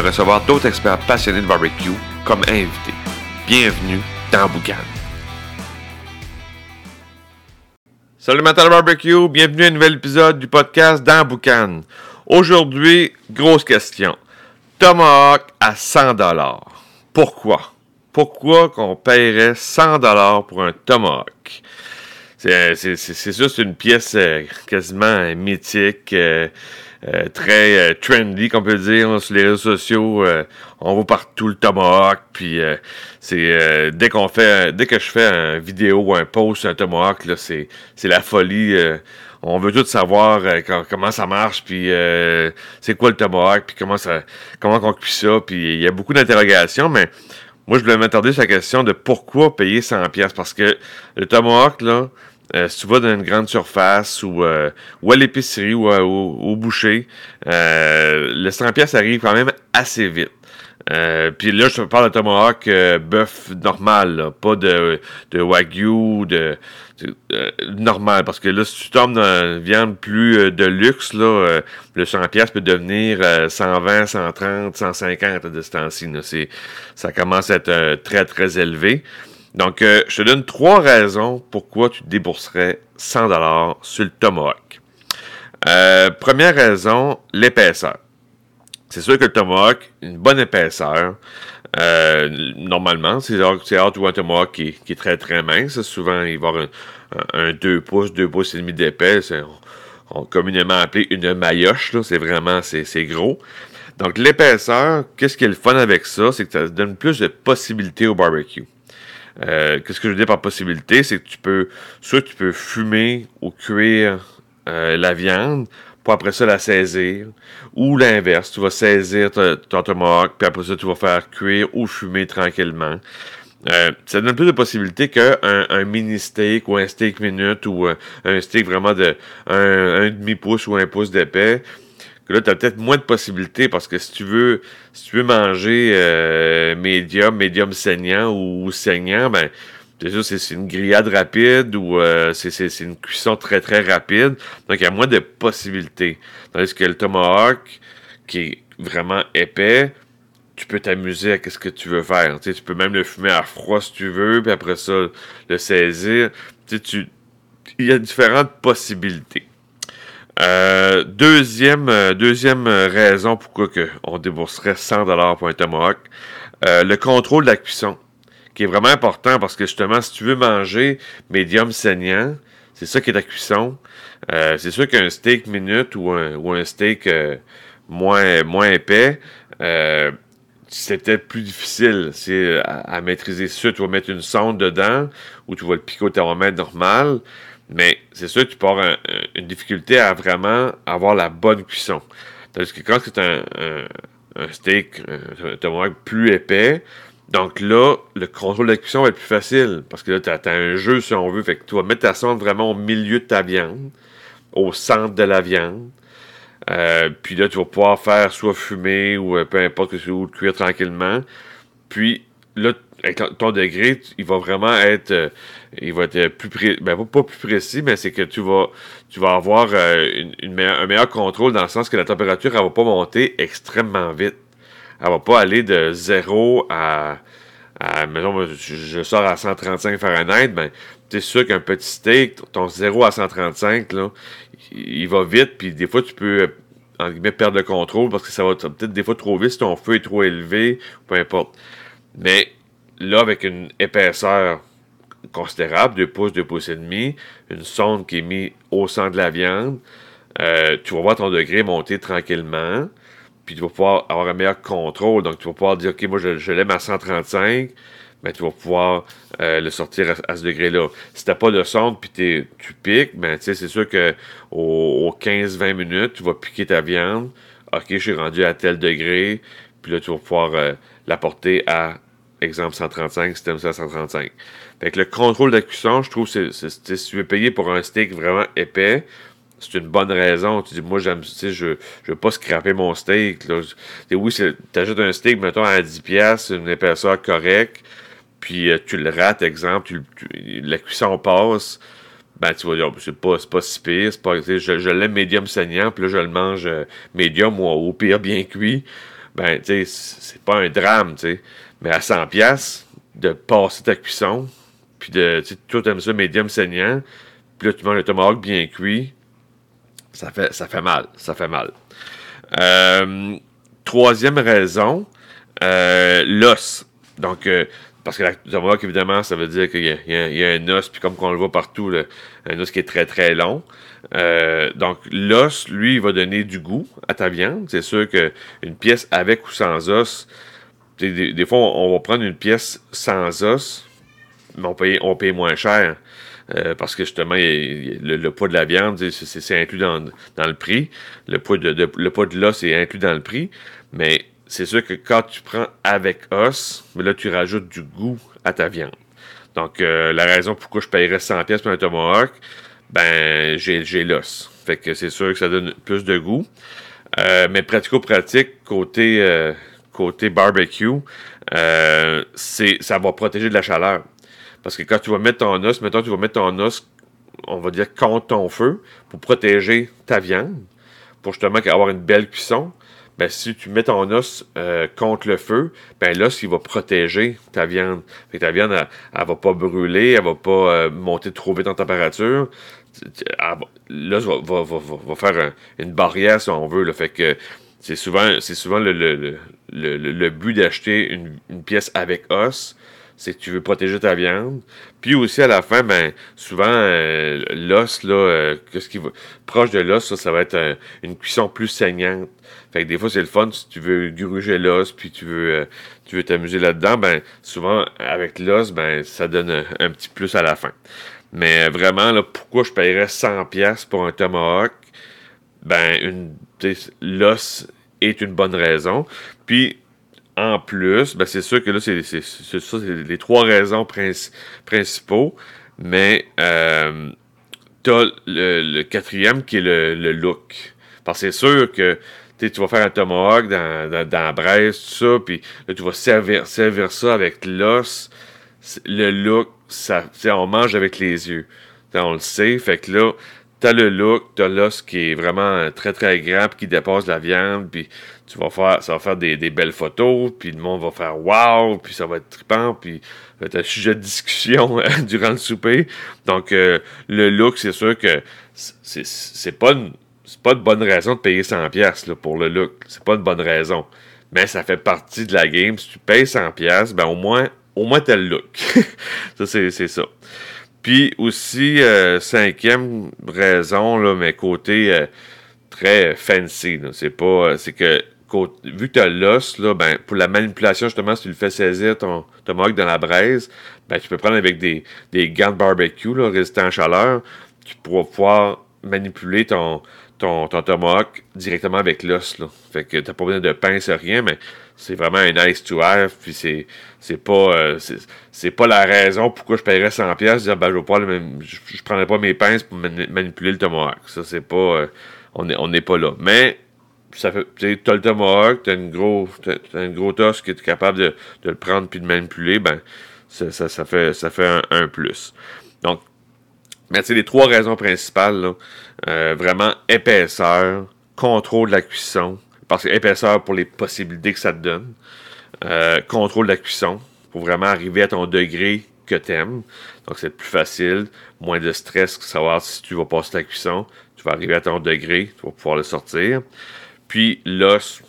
recevoir d'autres experts passionnés de barbecue comme invités. Bienvenue dans Boucan. Salut Matin Barbecue, bienvenue à un nouvel épisode du podcast dans Boucan. Aujourd'hui, grosse question. Tomahawk à 100 Pourquoi? Pourquoi qu'on paierait 100 pour un Tomahawk? C'est c'est une pièce euh, quasiment mythique. Euh, euh, très euh, trendy, qu'on peut dire, sur les réseaux sociaux. Euh, on voit partout le tomahawk, puis c'est dès qu'on fait, dès que je fais une vidéo ou un post sur un tomahawk, là, c'est, c'est la folie. on veut tout savoir comment ça marche, puis c'est quoi le tomahawk, puis comment ça, comment on cuit ça, puis il y a beaucoup d'interrogations, mais moi, je voulais m'attarder sur la question de pourquoi payer 100 pièces parce que le tomahawk, là, euh, si tu vas dans une grande surface ou, euh, ou à l'épicerie ou au, boucher, euh, le 100 pièces arrive quand même assez vite. Puis là, je te parle de tomahawk bœuf normal, pas de, de wagyu, de, normal. Parce que là, si tu tombes dans une viande plus de luxe, là, le 100 pièces peut devenir 120, 130, 150 à ce temps-ci. Ça commence à être très, très élevé. Donc, euh, je te donne trois raisons pourquoi tu débourserais 100 dollars sur le Tomahawk. Euh, première raison, l'épaisseur. C'est sûr que le Tomahawk, une bonne épaisseur. Euh, normalement, c'est hâte ou un Tomahawk qui, est très très mince. Souvent, il va avoir un, 2 pouces, 2 pouces et demi d'épais. On, communément appelé une maillotche. C'est vraiment, c'est gros. Donc, l'épaisseur, qu'est-ce qui est le fun avec ça? C'est que ça donne plus de possibilités au barbecue. Euh, qu'est-ce que je veux dire par possibilité? C'est que tu peux, soit tu peux fumer ou cuire euh, la viande pour après ça la saisir, ou l'inverse, tu vas saisir ton tomahawk, puis après ça tu vas faire cuire ou fumer tranquillement. Euh, ça donne plus de possibilités qu'un un mini steak ou un steak minute ou un steak vraiment de un demi pouce ou un pouce d'épais que là, tu as peut-être moins de possibilités parce que si tu veux, si tu veux manger euh, médium, médium saignant ou, saignant, ben, c'est c'est une grillade rapide ou euh, c'est une cuisson très très rapide. Donc, il y a moins de possibilités. Tandis que le tomahawk, qui est vraiment épais, tu peux t'amuser à ce que tu veux faire. Tu, tu peux même le fumer à froid si tu veux, puis après ça, le saisir. Tu sais, tu, il y a différentes possibilités. Euh, deuxième, euh, deuxième raison pourquoi on débourserait 100 dollars pour un tomahawk, euh, le contrôle de la cuisson, qui est vraiment important parce que justement, si tu veux manger médium saignant, c'est ça qui est ta cuisson. c'est sûr qu'un steak minute ou un, ou un steak moins, moins épais, peut-être plus difficile c'est à, maîtriser ça. Tu vas mettre une sonde dedans ou tu vas le piquer au thermomètre normal. Mais c'est sûr que tu peux avoir une difficulté à vraiment avoir la bonne cuisson. Tandis que quand c'est un, un, steak, un tomahawk plus épais, donc là, le contrôle de la cuisson va être plus facile. Parce que là, tu as, un jeu, si on veut. Fait que tu vas mettre ta sonde vraiment au milieu de ta viande, au centre de la viande. Euh, puis là, tu vas pouvoir faire soit fumer ou euh, peu importe que tu ou cuire tranquillement. Puis là, ton degré, il va vraiment être, euh, il va être plus précis, ben, pas plus précis, mais c'est que tu vas, tu vas avoir euh, une, un meilleur contrôle dans le sens que la température, elle va pas monter extrêmement vite. Elle va pas aller de 0 à, à mettons, je, sors à 135 Fahrenheit, ben, c'est sûr qu'un petit steak, ton 0 à 135, là, il va vite, puis des fois, tu peux, en guillemets, perdre le contrôle parce que ça va peut-être des fois trop vite si ton feu est trop élevé, peu importe. Mais là, avec une épaisseur considérable, 2 pouces, 2 pouces et demi, une sonde qui est mise au centre de la viande, euh, tu vas voir ton degré monter tranquillement, puis tu vas pouvoir avoir un meilleur contrôle. Donc, tu vas pouvoir dire, OK, moi, je, l'aime à 135, mais tu vas pouvoir euh, le sortir à, ce degré-là. Si tu n'as pas de sonde, puis tu piques, ben, c'est sûr que aux 15-20 minutes, tu vas piquer ta viande. OK, je suis rendu à tel degré, Puis là, tu vas pouvoir euh, l'apporter à, exemple, 135, système ça 135. Fait que le contrôle de la cuisson, je trouve, c'est, si tu veux payer pour un steak vraiment épais, c'est une bonne raison. Tu dis, moi, tu je, je veux pas scraper mon steak. Là. Oui, tu achètes un steak, mettons, à 10$, une épaisseur correcte, puis euh, tu le rates, exemple, la cuisson passe, ben, tu vas dire, oh, c'est pas, pas si pire, pas, je, je l'aime médium saignant, puis là, je le mange euh, médium ou au pire bien cuit. Ben, tu sais, c'est pas un drame, tu sais. Mais à 100$, de passer ta cuisson, puis de, tu toi, t'aimes ça médium saignant, puis là, tu manges le tomahawk bien cuit, ça fait, ça fait mal. Ça fait mal. Euh, troisième raison, euh, l'os. Donc, euh, parce que la tomahawk, évidemment, ça veut dire qu'il y, y, a un os, puis comme on le voit partout, un os qui est très très long. donc, l'os, lui, il va donner du goût à ta viande. C'est sûr qu'une pièce avec ou sans os, des, des, fois, on, va prendre une pièce sans os, mais on paye, moins cher. Euh, parce que justement, le, poids de la viande, c'est inclus dans, le prix. Le poids de, l'os est inclus dans le prix. Mais c'est sûr que quand tu prends avec os, là, tu rajoutes du goût à ta viande. Donc, euh, la raison pourquoi je paierais 100 pièces pour un tomahawk, ben, j'ai l'os. Fait que c'est sûr que ça donne plus de goût. Euh, mais pratico-pratique, côté, côté barbecue, c'est ça va protéger de la chaleur. Parce que quand tu vas mettre ton os, mettons, tu vas mettre ton os, on va dire, contre ton feu pour protéger ta viande, pour justement avoir une belle cuisson. Ben, si tu mets ton os euh, contre le feu, ben l'os, il va protéger ta viande. Fait ta viande, elle, ne va pas brûler, elle va pas euh, monter trop vite en température. L'os va, va, faire une barrière, si on veut. Le Fait que c'est souvent, c'est souvent le, le, le, le but d'acheter une, une, pièce avec os c'est que tu veux protéger ta viande. Puis aussi à la fin, ben souvent euh, l'os là, euh, qu'est-ce qui va proche de l'os, ça, ça va être euh, une cuisson plus saignante. Fait que des fois c'est le fun si tu veux gruger l'os, puis tu veux tu veux t'amuser là-dedans, ben souvent avec l'os, ben ça donne un, petit plus à la fin. Mais vraiment là, pourquoi je paierais 100 pièces pour un tomahawk? Ben une l'os est une bonne raison. Puis en plus, ben c'est sûr que là, c'est ça, c'est les trois raisons principaux. Mais euh, t'as le, quatrième qui est le, look. Parce que c'est sûr que tu vas faire un tomahawk dans, dans, dans la braise, tout ça, puis là, tu vas servir, servir ça avec l'os. Le look, ça, on mange avec les yeux. on le sait, fait que là, t'as le look, t'as l'os qui est vraiment très très grand, puis qui dépasse la viande, puis tu vas faire, ça va faire des, belles photos, puis le monde va faire wow, puis ça va être trippant, puis ça va être un sujet de discussion durant le souper. Donc, euh, le look, c'est sûr que c'est pas une, pas de bonne raison de payer 100$ pièces pour le look. C'est pas une bonne raison. Mais ça fait partie de la game. Si tu payes 100$, ben au moins, au moins t'as le look. ça, c'est ça. Puis aussi, euh, cinquième raison, là, mais côté euh, très fancy, c'est pas. C'est que vu que tu as l'os, là, ben, pour la manipulation, justement, si tu le fais saisir ton tomahawk dans la braise, ben, tu peux prendre avec des, des gants de barbecue là, résistants à chaleur, tu pourras pouvoir manipuler ton, ton, ton tomahawk directement avec l'os. Fait que t'as pas besoin de pince, rien, mais c'est vraiment un nice to have, puis c'est, c'est pas, euh, c'est, pas la raison pourquoi je paierais 100 pièces dire, ben, je, pas je, prendrais pas mes pinces pour manipuler le tomahawk. Ça, c'est pas, euh, on n'est on pas là. Mais, ça fait, tu as le tomahawk, tu as, une gros, un gros os qui est capable de, le prendre puis de manipuler, ben, ça, ça, fait, ça fait un, plus. Donc, mais c'est les trois raisons principales, euh, vraiment épaisseur, contrôle de la cuisson, parce que épaisseur pour les possibilités que ça te donne, euh, contrôle de la cuisson, pour vraiment arriver à ton degré que tu aimes. Donc, c'est plus facile, moins de stress que savoir si tu vas passer ta cuisson, tu vas arriver à ton degré, tu vas pouvoir le sortir. Puis l'os,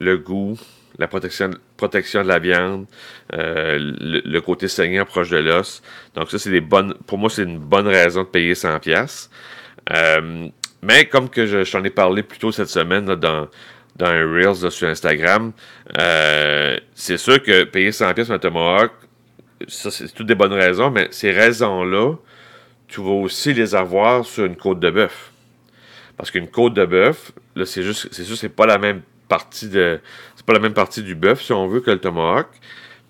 le goût, la protection, protection de la viande, euh, le, côté saignant proche de l'os. Donc ça, c'est des bonnes. Pour moi, c'est une bonne raison de payer 100 pièces. Euh, mais comme que je, t'en ai parlé plus tôt cette semaine dans, dans un Reels sur Instagram, euh, c'est sûr que payer 100 pièces un Tomahawk, ça c'est toutes des bonnes raisons, mais ces raisons-là, tu vas aussi les avoir sur une côte de bœuf. Parce qu'une côte de bœuf, là, c'est juste, c'est sûr, c'est pas la même partie de. C'est pas la même partie du bœuf, si on veut, que le tomahawk.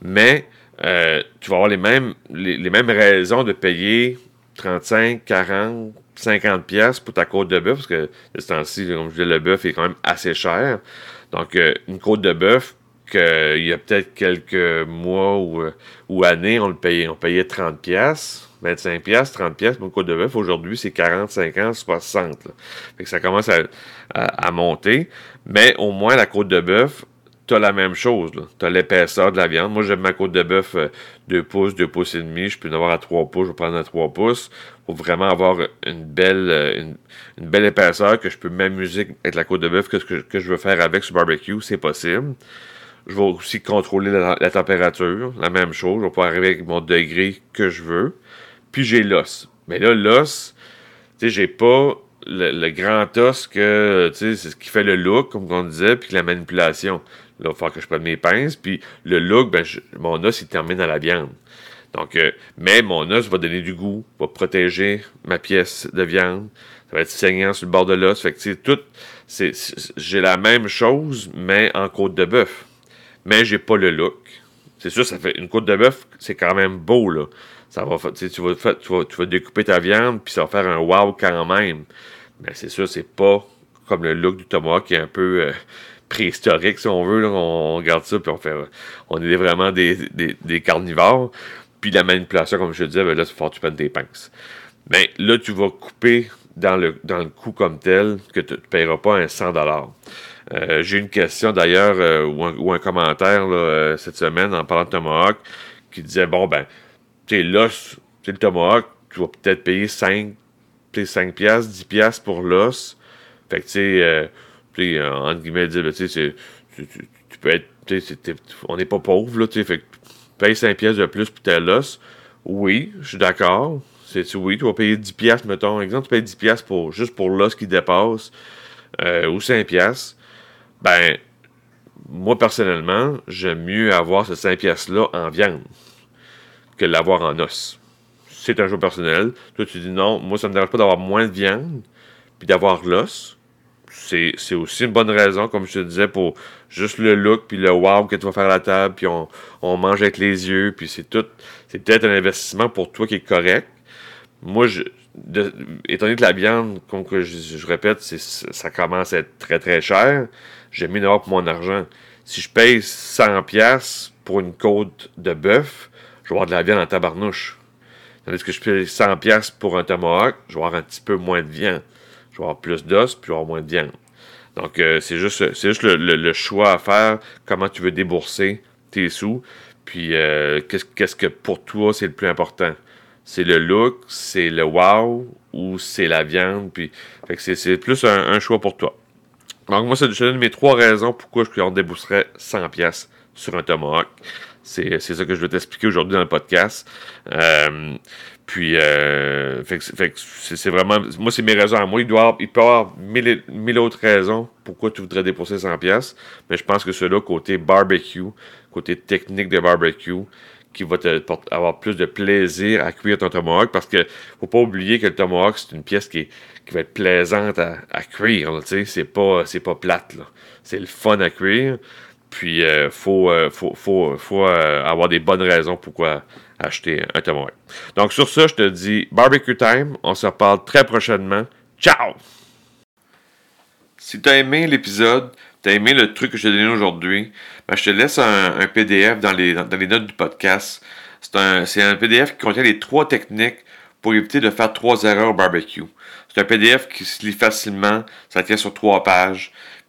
Mais euh, tu vas avoir les mêmes, les, mêmes raisons de payer 35, 40, 50 pièces pour ta côte de bœuf, parce que de ce temps-ci, comme je disais, le bœuf est quand même assez cher. Donc, euh, une côte de bœuf, qu'il y a peut-être quelques mois ou, ou, années, on le payait, on payait 30 pièces 25 pièces 30 pièces pour une côte de bœuf. Aujourd'hui, c'est 40, 50, 60. Fait que ça commence à, monter. Mais au moins, la côte de bœuf, tu as la même chose. Tu as l'épaisseur de la viande. Moi, j'aime ma côte de bœuf 2 euh, pouces, 2 pouces et demi. Je peux en avoir à 3 pouces. Je vais prendre à 3 pouces pour vraiment avoir une belle, euh, une, belle épaisseur que je peux m'amuser avec la côte de bœuf que, que, je veux faire avec ce barbecue. C'est possible. Je vais aussi contrôler la, la, température. La même chose. Je vais pouvoir arriver avec mon degré que je veux puis j'ai l'os. Mais là, l'os, tu sais, j'ai pas le, grand os que, tu sais, c'est ce qui fait le look, comme on disait, puis la manipulation. Là, il va falloir que je prenne mes pinces, puis le look, ben, mon os, il termine à la viande. Donc, euh, mais mon os va donner du goût, va protéger ma pièce de viande. Ça va être saignant sur le bord de l'os. Fait que, tu tout, c'est, j'ai la même chose, mais en côte de bœuf. Mais j'ai pas le look. C'est sûr, ça fait une côte de bœuf, c'est quand même beau, là ça va, tu, vas, tu, vas, découper ta viande, puis ça va faire un wow quand même. Mais c'est sûr, c'est pas comme le look du tomahawk qui est un peu euh, préhistorique, si on veut. on, regarde ça, puis on fait. On est vraiment des, carnivores. Puis la manipulation, comme je te disais, ben là, c'est fort tu prennes des pinces. Mais là, tu vas couper dans le, dans le coût comme tel que tu ne paieras pas un 100 euh, J'ai une question d'ailleurs euh, ou, un, commentaire cette semaine en parlant de Tomahawk qui disait bon ben sais, l'os, le tomahawk, tu vas peut-être payer 5, 5 piastres, 10 piastres pour l'os. Fait que, tu sais, euh, euh, entre guillemets, tu sais, tu, peux être, on n'est pas pauvre, là, tu sais, fait que tu payes 5 piastres de plus pour tel os. Oui, je suis d'accord. C'est, oui, tu vas payer 10 piastres, mettons, exemple, tu payes 10 piastres pour, juste pour l'os qui dépasse, euh, ou 5 piastres. Ben, moi, personnellement, j'aime mieux avoir ce 5 piastres-là en viande que l'avoir en os. C'est un choix personnel. Toi, tu dis non, moi, ça ne me dérange pas d'avoir moins de viande, puis d'avoir l'os. C'est, aussi une bonne raison, comme je te disais, pour juste le look, puis le wow que tu vas faire à la table, puis on, mange avec les yeux, puis c'est tout. C'est peut-être un investissement pour toi qui est correct. Moi, je, étant donné que la viande, comme que je, répète, ça commence à être très très cher, j'ai mis une pour mon argent. Si je paye 100$ pour une côte de bœuf, je vais avoir de la viande en tabarnouche. Tandis que je paye 100$ pour un tomahawk, je vais avoir un petit peu moins de viande. Je vais avoir plus d'os, puis je avoir moins de viande. Donc, euh, c'est juste, c'est juste le, choix à faire, comment tu veux débourser tes sous, puis euh, qu'est-ce, que pour toi c'est le plus important? C'est le look, c'est le wow, ou c'est la viande, puis c'est, plus un, choix pour toi. Donc, moi, c'est, je donne mes trois raisons pourquoi je débourserais 100$ sur un tomahawk. C'est, ça que je vais t'expliquer aujourd'hui dans le podcast. Euh, puis, euh, c'est, vraiment. Moi, c'est mes raisons à moi. Il, doit, il peut y avoir mille, autres raisons pourquoi tu voudrais dépenser 100$. Mais je pense que cela, côté barbecue, côté technique de barbecue, qui va te avoir plus de plaisir à cuire ton tomahawk parce que faut pas oublier que le tomahawk c'est une pièce qui, qui va être plaisante à, cuire c'est pas c'est pas plate c'est le fun à cuire puis, il euh, faut, euh, euh, avoir des bonnes raisons pourquoi acheter un tomahawk. Donc, sur ça, je te dis barbecue time. On se reparle très prochainement. Ciao! Si tu as aimé l'épisode, tu as aimé le truc que je t'ai donné aujourd'hui, ben, je te laisse un, PDF dans les, dans les, notes du podcast. C'est un, un PDF qui contient les trois techniques pour éviter de faire trois erreurs au barbecue. C'est un PDF qui se lit facilement, ça tient sur trois pages.